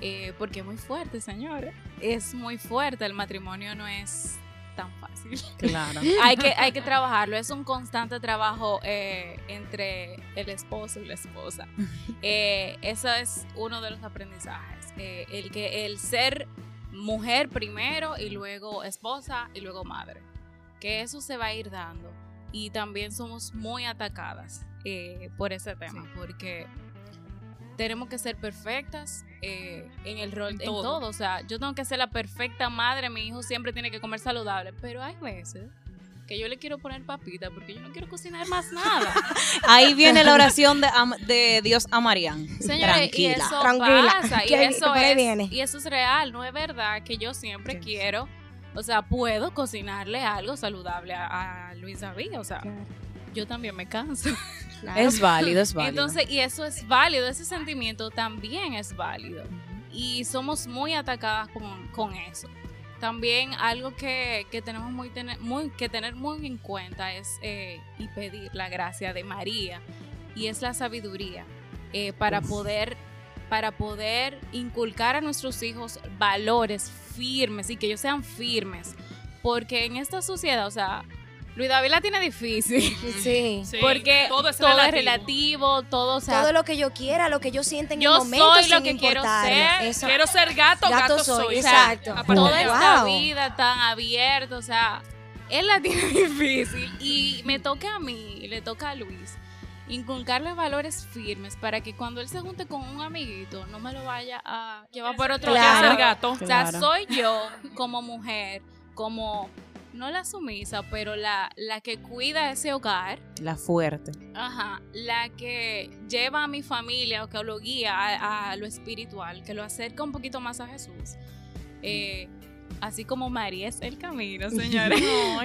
eh, porque es muy fuerte, señores. Es muy fuerte, el matrimonio no es tan fácil. Claro. hay, que, hay que trabajarlo, es un constante trabajo eh, entre el esposo y la esposa. Eh, eso es uno de los aprendizajes, eh, el, que, el ser mujer primero y luego esposa y luego madre, que eso se va a ir dando. Y también somos muy atacadas eh, por ese tema, porque tenemos que ser perfectas eh, en el rol, en todo. todo. O sea, yo tengo que ser la perfecta madre, mi hijo siempre tiene que comer saludable, pero hay veces que yo le quiero poner papita porque yo no quiero cocinar más nada. Ahí viene la oración de, Am- de Dios a Marián. Señores, y Tranquila. eso Tranquila, pasa, y eso, es, viene. y eso es real, no es verdad que yo siempre quiero, o sea, puedo cocinarle algo saludable a, a Luis David, o sea, yo también me canso. Es válido, es válido. Entonces, y eso es válido, ese sentimiento también es válido. Y somos muy atacadas con, con eso. También algo que, que tenemos muy tener, muy, que tener muy en cuenta es eh, y pedir la gracia de María y es la sabiduría eh, para poder para poder inculcar a nuestros hijos valores firmes y que ellos sean firmes porque en esta sociedad o sea Luis David la tiene difícil Sí. Sí, porque todo es todo es relativo. relativo, todo, o sea, Todo lo que yo quiera, lo que yo sienta en Yo el momento soy lo sin que quiero ser, Eso- Quiero ser gato, gato, Gato soy, soy. o sea, exacto. toda de esta Wow. vida tan abierta, o sea, él la tiene difícil y me toca a mí, y le toca a Luis inculcarle valores firmes para que cuando él se junte con un amiguito no me lo vaya a llevar por otro Claro. lado. gato. O sea, Claro. soy yo como mujer, como no la sumisa, pero la, la que cuida ese hogar, La fuerte. ajá, la que lleva a mi familia o que lo guía a, a lo espiritual, que lo acerca un poquito más a Jesús. Eh, así como María es el camino, señores.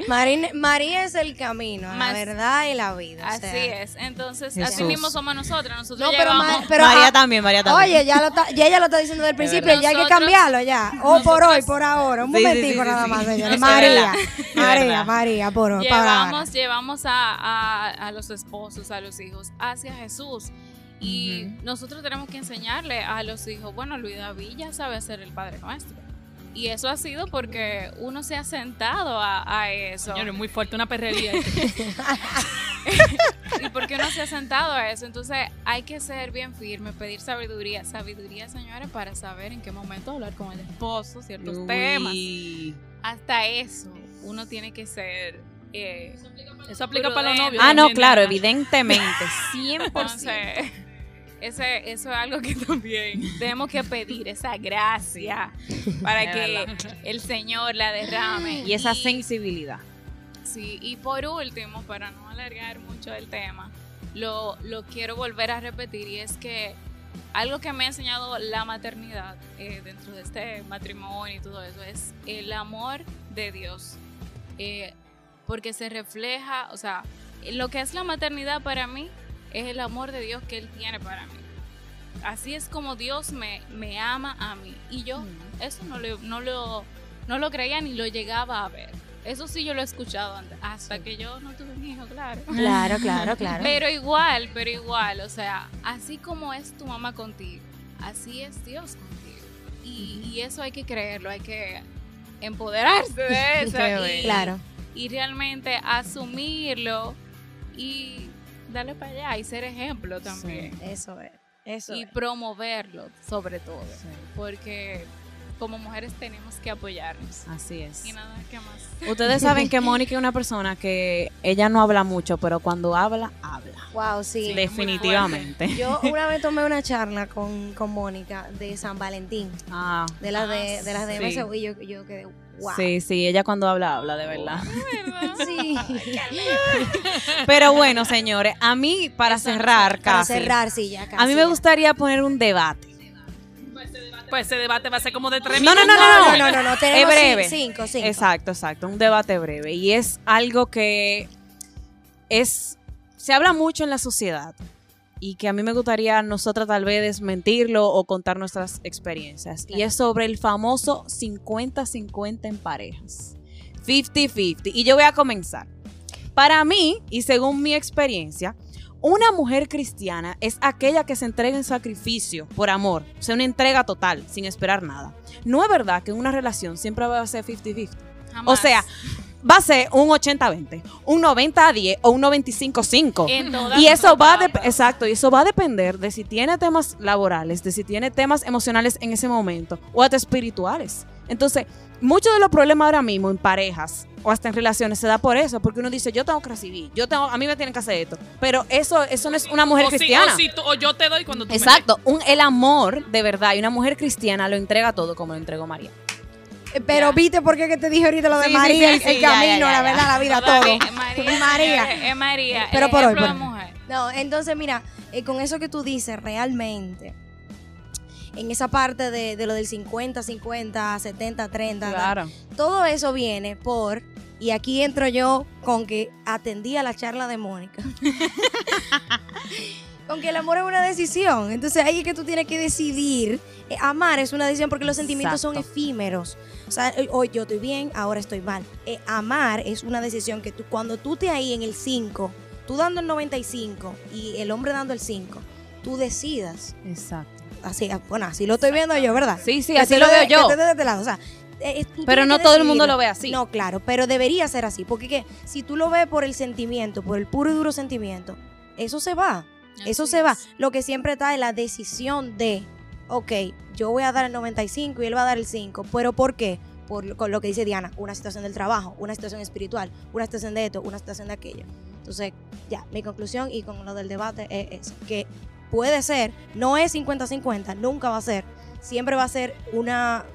Marín- María es el camino, la verdad y la vida. o Así sea. es. Entonces, Jesús. así mismo somos nosotros. Nosotros No, pero, llevamos- Ma- pero, María también, María también. Oye, ya, lo está- ya ella lo está diciendo desde el principio, ya hay que cambiarlo ya. O por hoy, por ahora. Un Sí, momentico sí, nada más, sí. señores. Es María. María. María, por hoy, llevamos, llevamos a, a- a los esposos, a los hijos, hacia Jesús. Y nosotros tenemos que enseñarle a los hijos, bueno, Luis David ya sabe hacer el Padre Nuestro. Y eso ha sido porque uno se ha sentado a, a eso. Señores, muy fuerte, una perrería. y porque uno se ha sentado a eso. Entonces hay que ser bien firme, pedir sabiduría. Sabiduría, señores, para saber en qué momento hablar con el esposo, ciertos Uy. temas. Hasta eso, uno tiene que ser... eh, Eso aplica para los novios. Ah, no, claro, evidentemente. 100%. Entonces, ese, eso es algo que también tenemos que pedir, esa gracia, para que el Señor la derrame. Y esa sensibilidad. Sí, y por último, para no alargar mucho el tema, lo, lo quiero volver a repetir y es que algo que me ha enseñado la maternidad eh, dentro de este matrimonio y todo eso es el amor de Dios. Eh, porque se refleja, o sea, lo que es la maternidad para mí es el amor de Dios que Él tiene para mí. Así es como Dios me, me ama a mí. Y yo eso no lo, no, lo, no lo creía ni lo llegaba a ver. Eso sí yo lo he escuchado antes, hasta que yo no tuve un hijo, claro. Claro, claro, claro. Pero igual, pero igual, o sea, así como es tu mamá contigo, así es Dios contigo. Y, y eso hay que creerlo, hay que empoderarse de eso. Y. Claro. y realmente asumirlo y darle para allá y ser ejemplo también. Eso es. Eso Y es. promoverlo sobre todo. Porque como mujeres tenemos que apoyarnos. Así es. Y nada, ¿qué más? Ustedes saben que Mónica es una persona que ella no habla mucho, pero cuando habla, habla. Wow, sí. Definitivamente. Yo una vez tomé una charla con, con Mónica de San Valentín, Ah, de las de, de las de Sí. MSU, y yo, yo quedé, wow. sí, sí, ella cuando habla, habla de verdad. Sí. Pero bueno, señores, a mí, para cerrar Para casi, cerrar, sí, ya casi. a mí me gustaría poner un debate. Pues ese debate va a ser como de tres No, no, minutos. no, no, No, no, no, no, Es tenemos breve. cin- cinco, cinco. Exacto, exacto, un debate breve. Y es algo que es, se habla mucho en la sociedad y que a mí me gustaría nosotras tal vez desmentirlo o contar nuestras experiencias. Y es sobre el famoso 50-50 en parejas. 50-50. Y yo voy a comenzar. Para mí, y según mi experiencia, una mujer cristiana es aquella que se entrega en sacrificio por amor, o sea, una entrega total, sin esperar nada. No es verdad que en una relación siempre va a ser 50-50. O sea, va a ser un 80-20, un 90-10 o un 95-5. en todas Y eso va de exacto, y eso va a depender de si tiene temas laborales, de si tiene temas emocionales en ese momento o hasta espirituales. Entonces, muchos de los problemas ahora mismo en parejas o hasta en relaciones se da por eso, porque uno dice, yo tengo que recibir, yo tengo, a mí me tienen que hacer esto, pero eso, eso no es una mujer o si- cristiana. o si tú- o yo te doy cuando tú me Exacto, un, el amor de verdad y una mujer cristiana lo entrega todo como lo entregó María. Eh, Pero viste por qué que te dije ahorita lo de Sí, María, sí, el, sí, el ya, camino, ya, ya, la ya. verdad, la vida, María, todo. María, María. señores, es María. Pero por hoy, ejemplo por hoy. mujer. No, entonces mira, eh, con eso que tú dices realmente, en esa parte de, de lo del 50, 50, 70, 30, Claro. todo eso viene por, y aquí entro yo con que atendí a la charla de Mónica, con que el amor es una decisión, entonces ahí es que tú tienes que decidir, Eh, amar es una decisión porque los sentimientos son efímeros, o sea, eh, hoy yo estoy bien, ahora estoy mal, Eh, amar es una decisión que tú, cuando tú te ahí en el 5, tú dando el 95 y el hombre dando el 5, tú decidas, Exacto. así, ah, bueno, así lo estoy viendo yo, ¿verdad? Sí, sí, así te lo veo yo. te de este lado, o sea, eh, Pero no todo el mundo lo ve así. No, claro, pero debería ser así, porque que, si tú lo ves por el sentimiento, por el puro y duro sentimiento, eso se va, eso se va. Lo que siempre está es la decisión de, ok, yo voy a dar el 95 y él va a dar el 5, pero ¿por qué? Por lo, con lo que dice Diana, una situación del trabajo, una situación espiritual, una situación de esto, una situación de aquello. Entonces, ya, mi conclusión y con lo del debate es, es que puede ser, no es 50-50, nunca va a ser, siempre va a ser una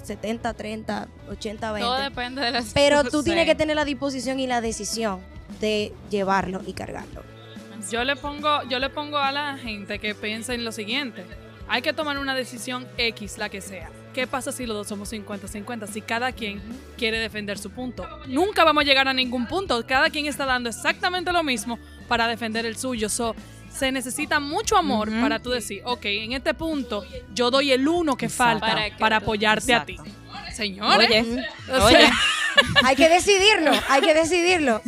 un 70-30, 80-20. Todo depende de las Pero tú tienes que tener la disposición y la decisión de llevarlo y cargarlo. Yo le pongo, yo le pongo a la gente que piense en lo siguiente. Hay que tomar una decisión X, la que sea. ¿Qué pasa si los dos somos 50-50? Si cada quien quiere defender su punto. Nunca vamos a llegar a ningún punto. Cada quien está dando exactamente lo mismo para defender el suyo. So, se necesita mucho amor para tú decir, ok, en este punto yo doy el uno que falta Para apoyarte a ti. Señores, Oye, o oye. sea, Hay que decidirlo, hay que decidirlo.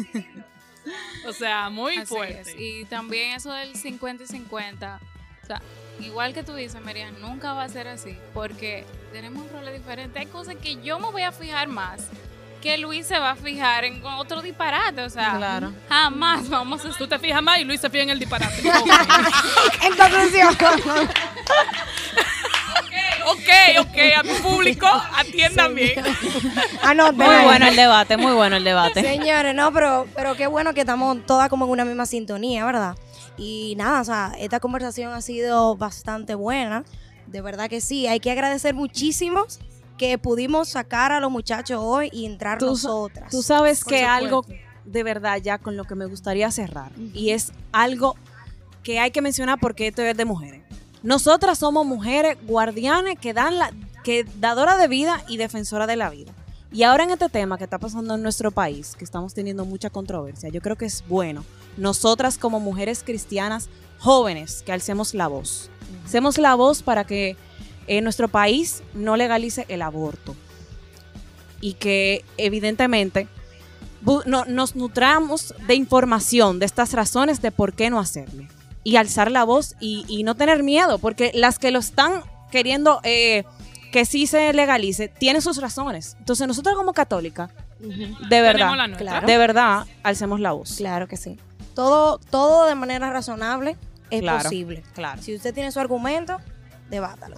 o sea, muy Así fuerte. es. Y también eso del 50 y 50. O sea, igual que tú dices, María, nunca va a ser así. Porque tenemos un rol diferente. Hay cosas que yo me voy a fijar más que Luis se va a fijar en otro disparate. O sea, Claro. jamás vamos a Tú te fijas más y Luis se fija en el disparate. En conclusión, ok, ok, a tu público atiendan bien. anoten Muy ahí. bueno el debate, muy bueno el debate. Señores, no, pero, pero qué bueno que estamos todas como en una misma sintonía, ¿verdad? Y nada, o sea, esta conversación ha sido bastante buena. De verdad que sí. Hay que agradecer muchísimo que pudimos sacar a los muchachos hoy y entrar Tú nosotras. Tú sabes que algo de verdad ya con lo que me gustaría cerrar y es algo que hay que mencionar porque esto es de mujeres. Nosotras somos mujeres guardianes que dan la que dadoras de vida y defensoras de la vida. Y ahora en este tema que está pasando en nuestro país, que estamos teniendo mucha controversia, yo creo que es bueno nosotras como mujeres cristianas jóvenes que alcemos la voz. Hacemos la voz para que en nuestro país no legalice el aborto y que evidentemente no- nos nutramos de información de estas razones de por qué no hacerlo y alzar la voz y, y no tener miedo, porque las que lo están queriendo eh, que sí se legalice tienen sus razones. Entonces nosotros como católicas, Ujú. de verdad. Claro. de verdad, alcemos la voz. Claro que sí. Todo, todo de manera razonable es Claro. posible. Claro. Si usted tiene su argumento, debátalo.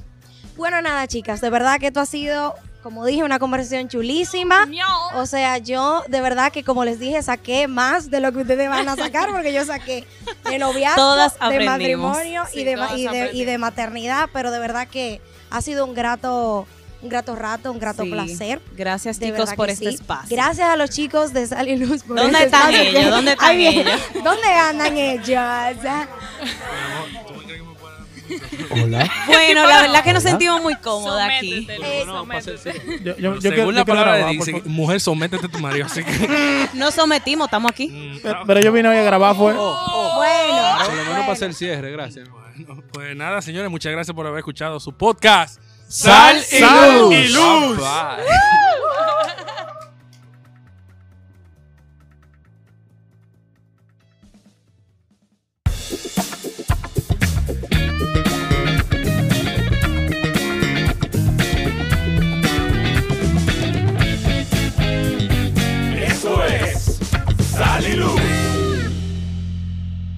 Bueno, nada, chicas, de verdad que esto ha sido, como dije, una conversación chulísima. O sea, yo de verdad que como les dije, saqué más de lo que ustedes van a sacar, porque yo saqué de noviazgo, Todas de matrimonio Sí, y, de, todas y, de, y de maternidad, pero de verdad que ha sido un grato, un grato rato, un grato Sí. placer. Gracias De chicos por este sí. espacio. Gracias a los chicos de Sal y Luz por ¿Dónde este están espacio ellos? que- ¿Dónde están ellos? ¿Dónde andan ellos? Hola. Bueno, la verdad que nos sentimos muy cómodos aquí. Eh. Yo, yo, yo Según la palabra grabar, por dice, favor. mujer, sométete a tu marido. Así que. Nos sometimos, estamos aquí. mm, Pero, pero yo vine hoy a grabar, fue. Bueno. Por lo menos para hacer cierre, gracias. bueno, pues nada, señores, muchas gracias por haber escuchado su podcast. Sal y Sal Luz. y Luz. Bye.